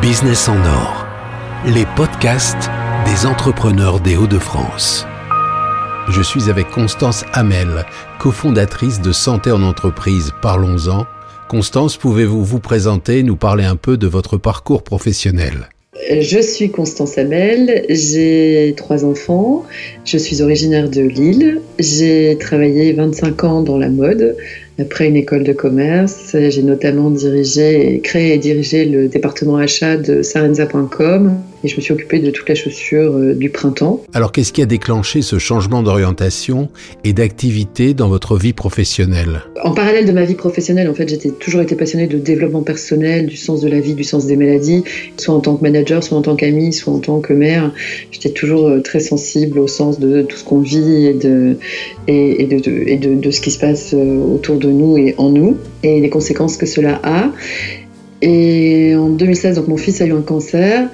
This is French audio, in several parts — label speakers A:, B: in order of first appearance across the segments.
A: Business en or, les podcasts des entrepreneurs des Hauts-de-France. Je suis avec Constance Hamel, cofondatrice de Santé en entreprise. Parlons-en. Constance, pouvez-vous vous présenter, nous parler un peu de votre parcours professionnel?
B: Je suis Constance Hamel, j'ai trois enfants, je suis originaire de Lille, j'ai travaillé 25 ans dans la mode, après une école de commerce, j'ai notamment dirigé, créé et dirigé le département achat de Sarenza.com et je me suis occupée de toute la chaussure euh, du printemps.
A: Alors qu'est-ce qui a déclenché ce changement d'orientation et d'activité dans votre vie professionnelle?
B: En parallèle de ma vie professionnelle, en fait, j'étais toujours été passionnée de développement personnel, du sens de la vie, du sens des maladies, soit en tant que manager, soit en tant qu'ami, soit en tant que mère. J'étais toujours euh, très sensible au sens de tout ce qu'on vit et de, et, de, et de, de ce qui se passe euh, autour de nous et en nous et les conséquences que cela a. Et en 2016, donc mon fils a eu un cancer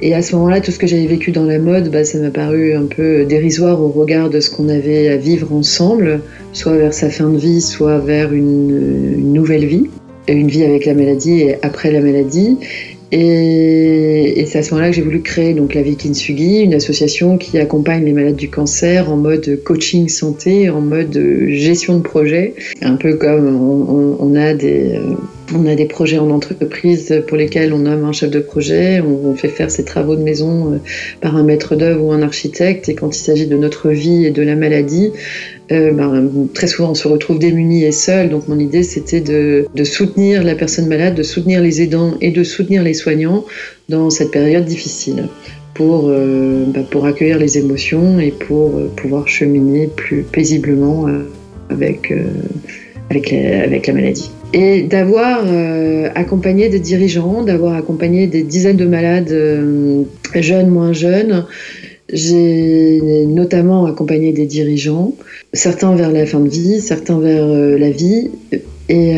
B: et à ce moment-là, tout ce que j'avais vécu dans la mode, bah, ça m'a paru un peu dérisoire au regard de ce qu'on avait à vivre ensemble, soit vers sa fin de vie, soit vers une, nouvelle vie, une vie avec la maladie et après la maladie. Et, c'est à ce moment-là que j'ai voulu créer donc la Vie Kintsugi, une association qui accompagne les malades du cancer en mode coaching santé, en mode gestion de projet, un peu comme on a des on a des projets en entreprise pour lesquels on nomme un chef de projet, on fait faire ses travaux de maison euh, par un maître d'œuvre ou un architecte, et quand il s'agit de notre vie et de la maladie, euh, ben, très souvent on se retrouve démunis et seul. Donc mon idée c'était de, soutenir la personne malade, de soutenir les aidants et de soutenir les soignants dans cette période difficile pour, euh, ben, pour accueillir les émotions et pour pouvoir cheminer plus paisiblement avec, avec la maladie et d'avoir euh, accompagné des dirigeants, d'avoir accompagné des dizaines de malades euh, jeunes, moins jeunes. J'ai notamment accompagné des dirigeants, certains vers la fin de vie, certains vers euh, la vie, et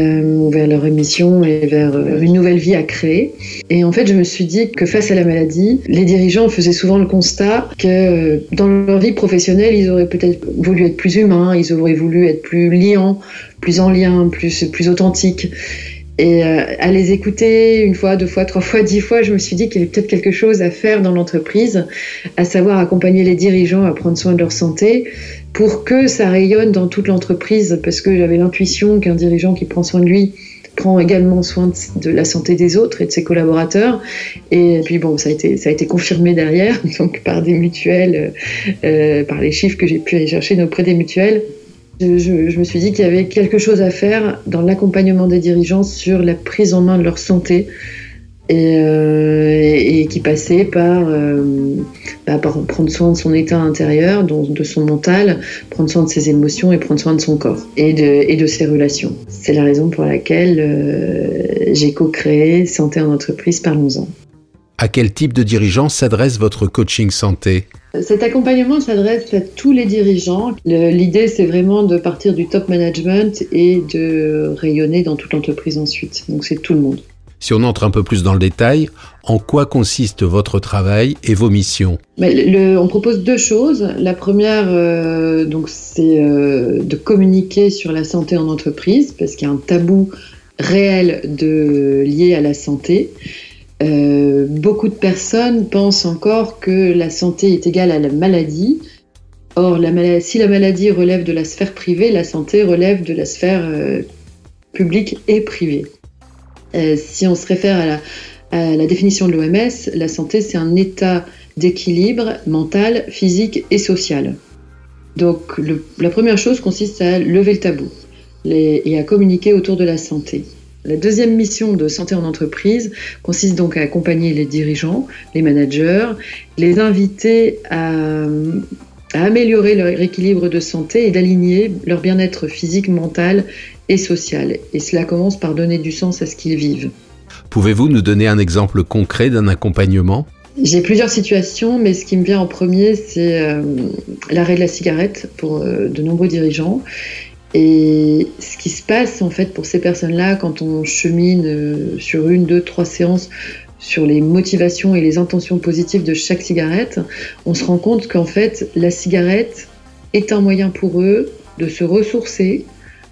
B: vers leur émission et vers une nouvelle vie à créer. Et en fait, je me suis dit que face à la maladie, les dirigeants faisaient souvent le constat que dans leur vie professionnelle, ils auraient peut-être voulu être plus humains, ils auraient voulu être plus liants, plus en lien, plus, plus authentique. Et euh, à les écouter une fois, deux fois, trois fois, dix fois, je me suis dit qu'il y avait peut-être quelque chose à faire dans l'entreprise, à savoir accompagner les dirigeants à prendre soin de leur santé pour que ça rayonne dans toute l'entreprise, parce que j'avais l'intuition qu'un dirigeant qui prend soin de lui prend également soin de, la santé des autres et de ses collaborateurs. Et puis bon, ça a été, ça a été confirmé derrière, donc par des mutuelles, euh, par les chiffres que j'ai pu aller chercher auprès des mutuelles. Je, me suis dit qu'il y avait quelque chose à faire dans l'accompagnement des dirigeants sur la prise en main de leur santé et, euh, qui passait euh, bah, par, prendre soin de son état intérieur, de son mental, prendre soin de ses émotions et prendre soin de son corps et de, ses relations. C'est la raison pour laquelle euh, j'ai co-créé Santé en entreprise, parlons-en.
A: À quel type de dirigeants s'adresse votre coaching santé?
B: Cet accompagnement s'adresse à tous les dirigeants. L'idée, c'est vraiment de partir du top management et de rayonner dans toute l'entreprise ensuite. Donc c'est tout le monde.
A: Si on entre un peu plus dans le détail, en quoi consiste votre travail et vos missions?
B: On propose deux choses. La première, euh, donc, c'est euh, de communiquer sur la santé en entreprise, parce qu'il y a un tabou réel de, lié à la santé. Euh, beaucoup de personnes pensent encore que la santé est égale à la maladie. Or, si la maladie relève de la sphère privée, la santé relève de la sphère euh, publique et privée. Euh, si on se réfère à la, définition de l'OMS, la santé, c'est un état d'équilibre mental, physique et social. Donc, la première chose consiste à lever le tabou et à communiquer autour de la santé. La deuxième mission de santé en entreprise consiste donc à accompagner les dirigeants, les managers, les inviter à, améliorer leur équilibre de santé et d'aligner leur bien-être physique, mental et social. Et cela commence par donner du sens à ce qu'ils vivent.
A: Pouvez-vous nous donner un exemple concret d'un accompagnement?
B: J'ai plusieurs situations, mais ce qui me vient en premier, c'est euh, l'arrêt de la cigarette pour euh, de nombreux dirigeants. Et ce qui se passe en fait pour ces personnes-là quand on chemine euh, sur une, deux, trois séances sur les motivations et les intentions positives de chaque cigarette, on se rend compte qu'en fait la cigarette est un moyen pour eux de se ressourcer,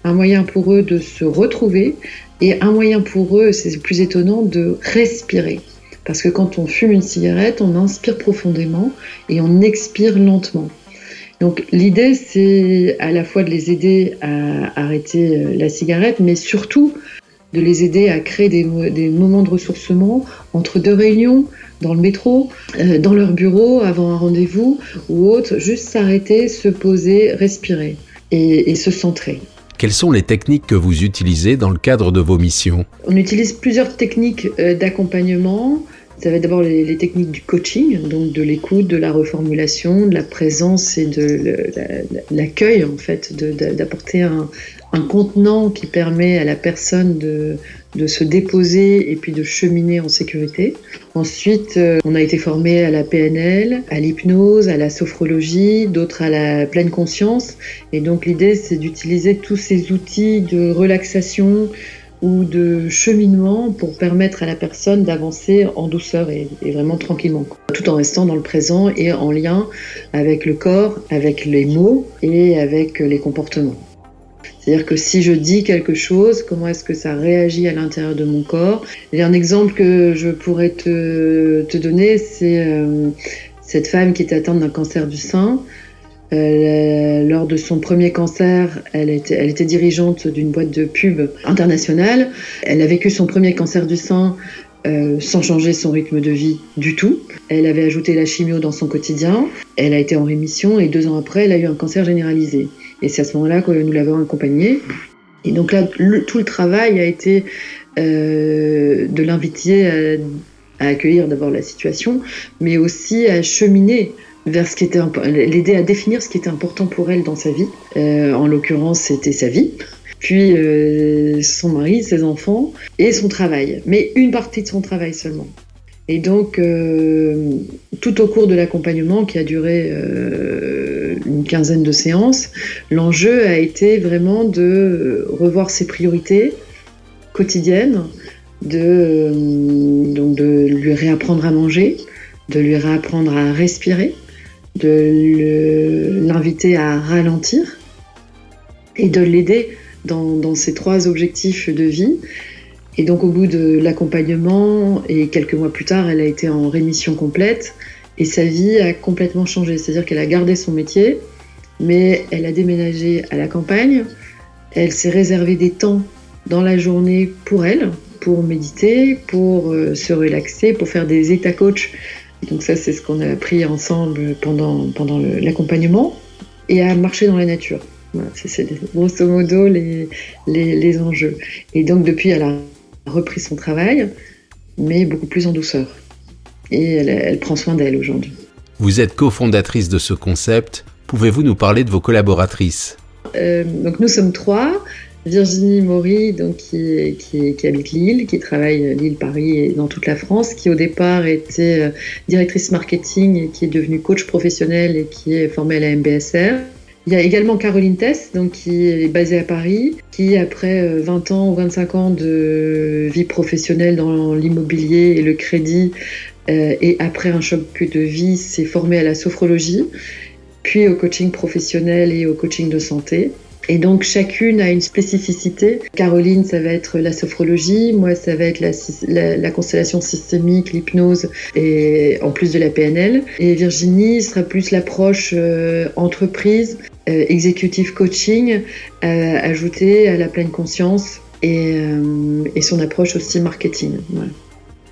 B: un moyen pour eux de se retrouver, Et un moyen pour eux, c'est le plus étonnant, de respirer. Parce que quand on fume une cigarette, on inspire profondément et on expire lentement. Donc l'idée, c'est à la fois de les aider à arrêter euh, la cigarette, mais surtout de les aider à créer des, moments de ressourcement entre deux réunions, dans le métro, euh, dans leur bureau, avant un rendez-vous ou autre, juste s'arrêter, se poser, respirer et se centrer.
A: Quelles sont les techniques que vous utilisez dans le cadre de vos missions?
B: On utilise plusieurs techniques euh, d'accompagnement. Ça va être d'abord les, techniques du coaching, donc de l'écoute, de la reformulation, de la présence et de l'accueil, en fait, d'apporter un, contenant qui permet à la personne de, de, se déposer et puis de cheminer en sécurité. Ensuite, euh, on a été formé à la PNL, à l'hypnose, à la sophrologie, d'autres à la pleine conscience. Et donc l'idée, c'est d'utiliser tous ces outils de relaxation, ou de cheminement pour permettre à la personne d'avancer en douceur et, vraiment tranquillement, tout en restant dans le présent et en lien avec le corps, avec les mots et avec les comportements. C'est-à-dire que si je dis quelque chose, comment est-ce que ça réagit à l'intérieur de mon corps? Et un exemple que je pourrais te, donner, c'est euh, cette femme qui était atteinte d'un cancer du sein. Euh, lors de son premier cancer, elle était, elle était dirigeante d'une boîte de pub internationale. Elle a vécu son premier cancer du sein euh, sans changer son rythme de vie du tout. Elle avait ajouté la chimio dans son quotidien. Elle a été en rémission et deux ans après, elle a eu un cancer généralisé. Et c'est à ce moment-là que nous l'avons accompagnée. Et donc là, tout le travail a été euh, de l'inviter à, à accueillir d'abord la situation, mais aussi à cheminer vers ce qui était l'aider à définir ce qui était important pour elle dans sa vie. Euh, en l'occurrence, c'était sa vie, puis euh, son mari, ses enfants et son travail, mais une partie de son travail seulement. Et donc, euh, tout au cours de l'accompagnement qui a duré une quinzaine de séances, l'enjeu a été vraiment de revoir ses priorités quotidiennes, de, donc de lui réapprendre à manger, de lui réapprendre à respirer, de l'inviter à ralentir et de l'aider dans, ses trois objectifs de vie. Et donc au bout de l'accompagnement, et quelques mois plus tard, elle a été en rémission complète, et sa vie a complètement changé. C'est-à-dire qu'elle a gardé son métier, mais elle a déménagé à la campagne, elle s'est réservé des temps dans la journée pour elle, pour méditer, pour euh, se relaxer, pour faire des états coach donc ça, c'est ce qu'on a appris ensemble pendant, pendant l'accompagnement et à marcher dans la nature. c'est grosso modo les, les, enjeux. Et donc depuis, elle a repris son travail, mais beaucoup plus en douceur. Et elle, prend soin d'elle aujourd'hui.
A: Vous êtes cofondatrice de ce concept. Pouvez-vous nous parler de vos collaboratrices?
B: Euh, Donc nous sommes trois. Virginie Maury, donc, qui, habite Lille, qui travaille Lille-Paris et dans toute la France, qui au départ était euh, directrice marketing et qui est devenue coach professionnel et qui est formée à la MBSR. Il y a également Caroline Tess, donc, qui est basée à Paris, qui après 20 euh, ans ou 25 ans de vie professionnelle dans l'immobilier et le crédit, euh, et après un choc de vie, s'est formée à la sophrologie, puis au coaching professionnel et au coaching de santé. Et donc chacune a une spécificité. Caroline, ça va être la sophrologie, moi ça va être la, constellation systémique, l'hypnose et en plus de la PNL. Et Virginie sera plus l'approche euh, entreprise, euh, executive coaching, euh, ajoutée à la pleine conscience et, son approche aussi marketing.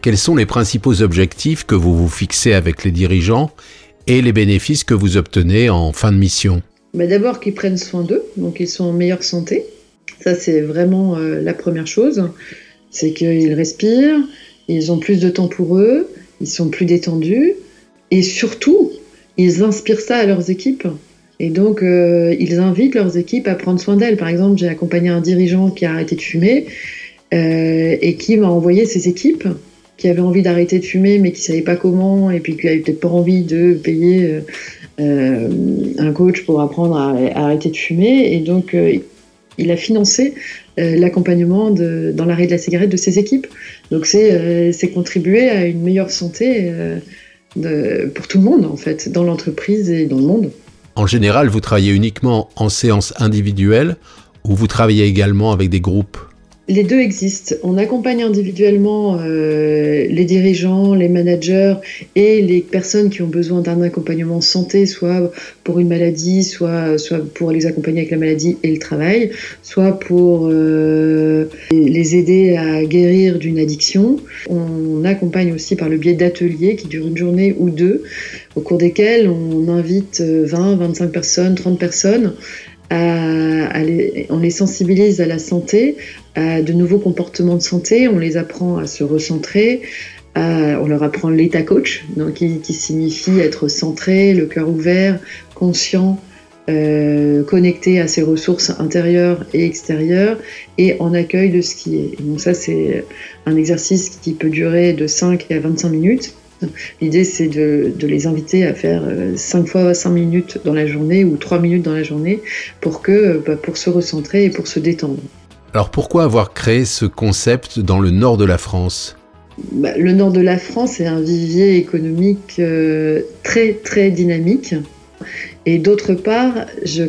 A: Quels sont les principaux objectifs que vous vous fixez avec les dirigeants et les bénéfices que vous obtenez en fin de mission?
B: Bah, d'abord qu'ils prennent soin d'eux, donc ils sont en meilleure santé. Ça, c'est vraiment euh, la première chose. C'est qu'ils respirent, ils ont plus de temps pour eux, ils sont plus détendus, et surtout, ils inspirent ça à leurs équipes. Et donc, euh, ils invitent leurs équipes à prendre soin d'elles. Par exemple, j'ai accompagné un dirigeant qui a arrêté de fumer euh, et qui m'a envoyé ses équipes qui avaient envie d'arrêter de fumer mais qui ne savaient pas comment et puis qui n'avaient peut-être pas envie de payer un coach pour apprendre à, arrêter de fumer. Et donc, euh, il a financé euh, l'accompagnement dans l'arrêt de la cigarette de ses équipes. Donc, c'est contribuer à une meilleure santé pour tout le monde, en fait, dans l'entreprise et dans le monde.
A: En général, vous travaillez uniquement en séance individuelle ou vous travaillez également avec des groupes?
B: Les deux existent. On accompagne individuellement euh, les dirigeants, les managers et les personnes qui ont besoin d'un accompagnement santé, soit pour une maladie, soit, pour les accompagner avec la maladie et le travail, soit pour euh, les aider à guérir d'une addiction. On accompagne aussi par le biais d'ateliers qui durent une journée ou deux, au cours desquels on invite 20, 25 personnes, 30 personnes on les sensibilise à la santé, à de nouveaux comportements de santé, on les apprend à se recentrer, on leur apprend l'état coach, donc qui, signifie être centré, le cœur ouvert, conscient, euh, connecté à ses ressources intérieures et extérieures et en accueil de ce qui est. donc ça c'est un exercice qui peut durer de 5 à 25 minutes L'idée, c'est de, les inviter à faire 5 euh, fois 5 minutes dans la journée ou 3 minutes dans la journée pour, que, bah, pour se recentrer et pour se détendre.
A: Alors pourquoi avoir créé ce concept dans le nord de la France?
B: Bah, Le nord de la France est un vivier économique euh, très très dynamique. Et d'autre part, je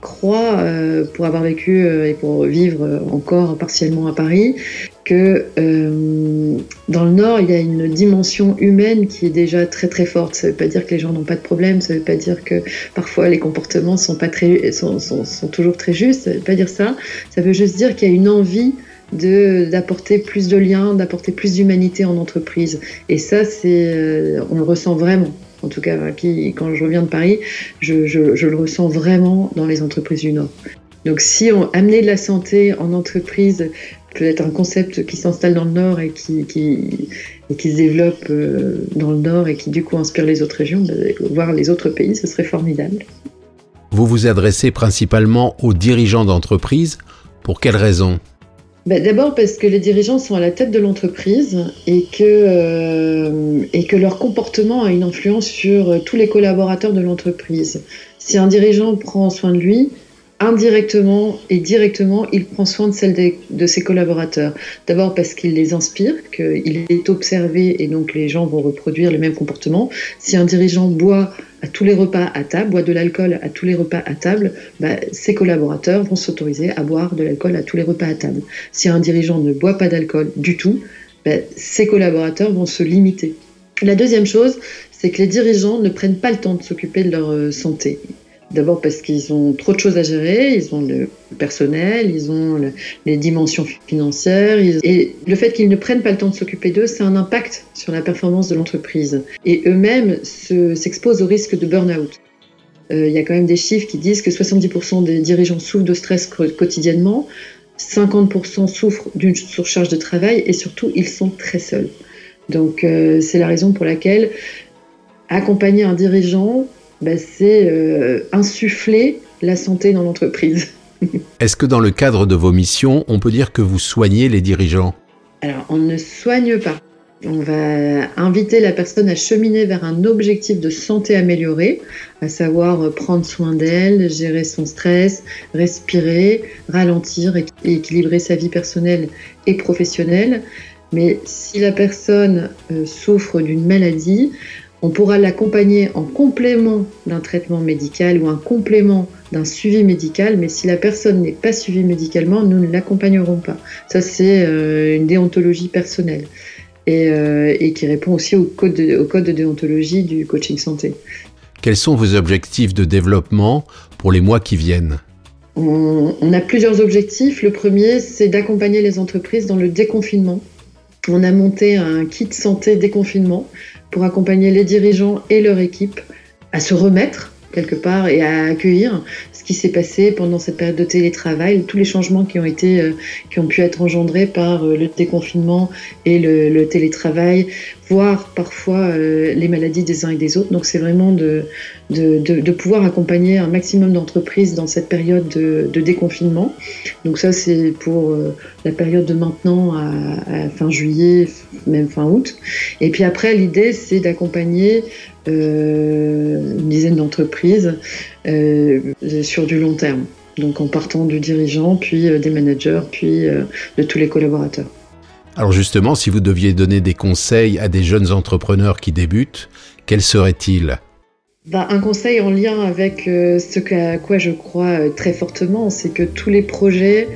B: crois, euh, pour avoir vécu et pour vivre encore partiellement à Paris, que euh, dans le Nord, il y a une dimension humaine qui est déjà très très forte. Ça ne veut pas dire que les gens n'ont pas de problème, ça ne veut pas dire que parfois les comportements sont, pas très, sont, sont, sont toujours très justes, ça ne veut pas dire ça. Ça veut juste dire qu'il y a une envie d'apporter plus de liens, d'apporter plus d'humanité en entreprise. Et ça, c'est, euh, on le ressent vraiment. En tout cas, quand je reviens de Paris, je, je, je le ressens vraiment dans les entreprises du Nord. Donc si on amenait de la santé en entreprise peut-être un concept qui s'installe dans le Nord et qui, qui, qui se développe euh, dans le Nord et qui du coup inspire les autres régions, bah, voir les autres pays, ce serait formidable.
A: Vous vous adressez principalement aux dirigeants d'entreprise. Pour quelles raisons?
B: Bah, D'abord parce que les dirigeants sont à la tête de l'entreprise et, que euh, et que leur comportement a une influence sur tous les collaborateurs de l'entreprise. Si un dirigeant prend soin de lui, indirectement et directement, il prend soin de celle de, ses collaborateurs. D'abord parce qu'il les inspire, qu'il est observé et donc les gens vont reproduire le même comportement. Si un dirigeant boit à tous les repas à table, boit de l'alcool à tous les repas à table, bah, ses collaborateurs vont s'autoriser à boire de l'alcool à tous les repas à table. Si un dirigeant ne boit pas d'alcool du tout, bah, ses collaborateurs vont se limiter. La deuxième chose, c'est que les dirigeants ne prennent pas le temps de s'occuper de leur euh, santé. D'abord parce qu'ils ont trop de choses à gérer, ils ont le personnel, ils ont les dimensions financières, et le fait qu'ils ne prennent pas le temps de s'occuper d'eux, c'est un impact sur la performance de l'entreprise. Et eux-mêmes s'exposent au risque de burn-out. Euh, il y a quand même des chiffres qui disent que 70% des dirigeants souffrent de stress quotidiennement, 50% souffrent d'une surcharge de travail et surtout ils sont très seuls. Donc euh, c'est la raison pour laquelle accompagner un dirigeant bah, c'est euh, insuffler la santé dans l'entreprise.
A: Est-ce que dans le cadre de vos missions, on peut dire que vous soignez les dirigeants?
B: Alors, on ne soigne pas. On va inviter la personne à cheminer vers un objectif de santé améliorée, à savoir prendre soin d'elle, gérer son stress, respirer, ralentir et équilibrer sa vie personnelle et professionnelle. Mais si la personne euh, souffre d'une maladie, on pourra l'accompagner en complément d'un traitement médical ou un complément d'un suivi médical, mais si la personne n'est pas suivie médicalement, nous ne l'accompagnerons pas. Ça, c'est euh, une déontologie personnelle euh, et, qui répond aussi au code, de, au code de déontologie du coaching santé.
A: Quels sont vos objectifs de développement pour les mois qui viennent?
B: On, on a plusieurs objectifs. Le premier, c'est d'accompagner les entreprises dans le déconfinement. On a monté un kit santé déconfinement pour accompagner les dirigeants et leur équipe à se remettre quelque part et à accueillir ce qui s'est passé pendant cette période de télétravail, tous les changements qui ont euh, pu être engendrés par euh, le déconfinement et le, télétravail, voire parfois euh, les maladies des uns et des autres. Donc c'est vraiment de, de, pouvoir accompagner un maximum d'entreprises dans cette période de, déconfinement. Donc ça c'est pour la période de maintenant à, fin juillet, même fin août. Et puis après l'idée c'est d'accompagner euh, une dizaine d'entreprises euh, sur du long terme. Donc en partant du dirigeant, puis euh, des managers, puis de tous les collaborateurs.
A: Alors justement, si vous deviez donner des conseils à des jeunes entrepreneurs qui débutent, quels seraient-ils?
B: Bah, un conseil en lien avec ce à quoi je crois très fortement, c'est que tous les projets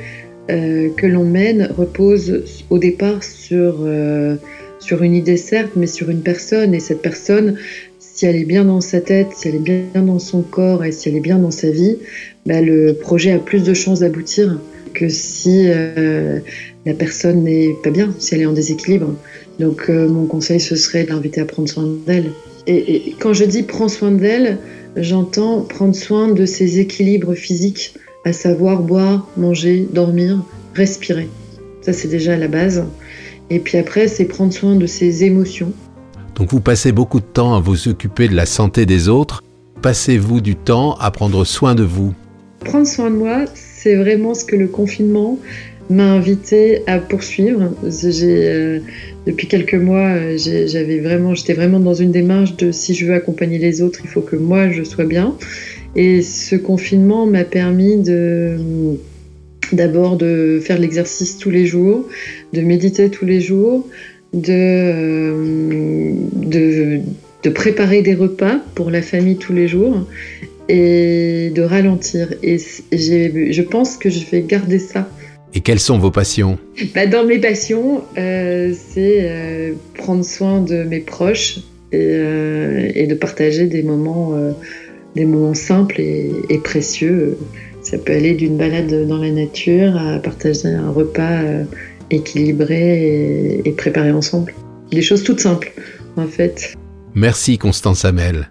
B: que l'on mène repose au départ sur, sur une idée certes, mais sur une personne. Et cette personne, si elle est bien dans sa tête, si elle est bien dans son corps et si elle est bien dans sa vie, bah, le projet a plus de chances d'aboutir que si euh, la personne n'est pas bien, si elle est en déséquilibre. Donc euh, mon conseil, ce serait de l'inviter à prendre soin d'elle. Et, quand je dis prends soin d'elle, j'entends prendre soin de ses équilibres physiques, à savoir boire, manger, dormir, respirer. Ça, c'est déjà la base. Et puis après, c'est prendre soin de ses émotions.
A: Donc vous passez beaucoup de temps à vous occuper de la santé des autres. Passez-vous du temps à prendre soin de vous
B: Prendre soin de moi, c'est vraiment ce que le confinement m'a invité à poursuivre. Euh, depuis quelques mois, j'avais vraiment, j'étais vraiment dans une démarche de si je veux accompagner les autres, il faut que moi je sois bien. Et ce confinement m'a permis de d'abord de faire l'exercice tous les jours, de méditer tous les jours, de, euh, de, de préparer des repas pour la famille tous les jours et de ralentir. Et je pense que je vais garder ça.
A: Et quelles sont vos passions?
B: Bah, Dans mes passions, euh, c'est euh, prendre soin de mes proches et, euh, et de partager des moments, des moments simples et, et, précieux. Ça peut aller d'une balade dans la nature à partager un repas équilibré et, préparé ensemble. Des choses toutes simples, en fait.
A: Merci Constance Hamel.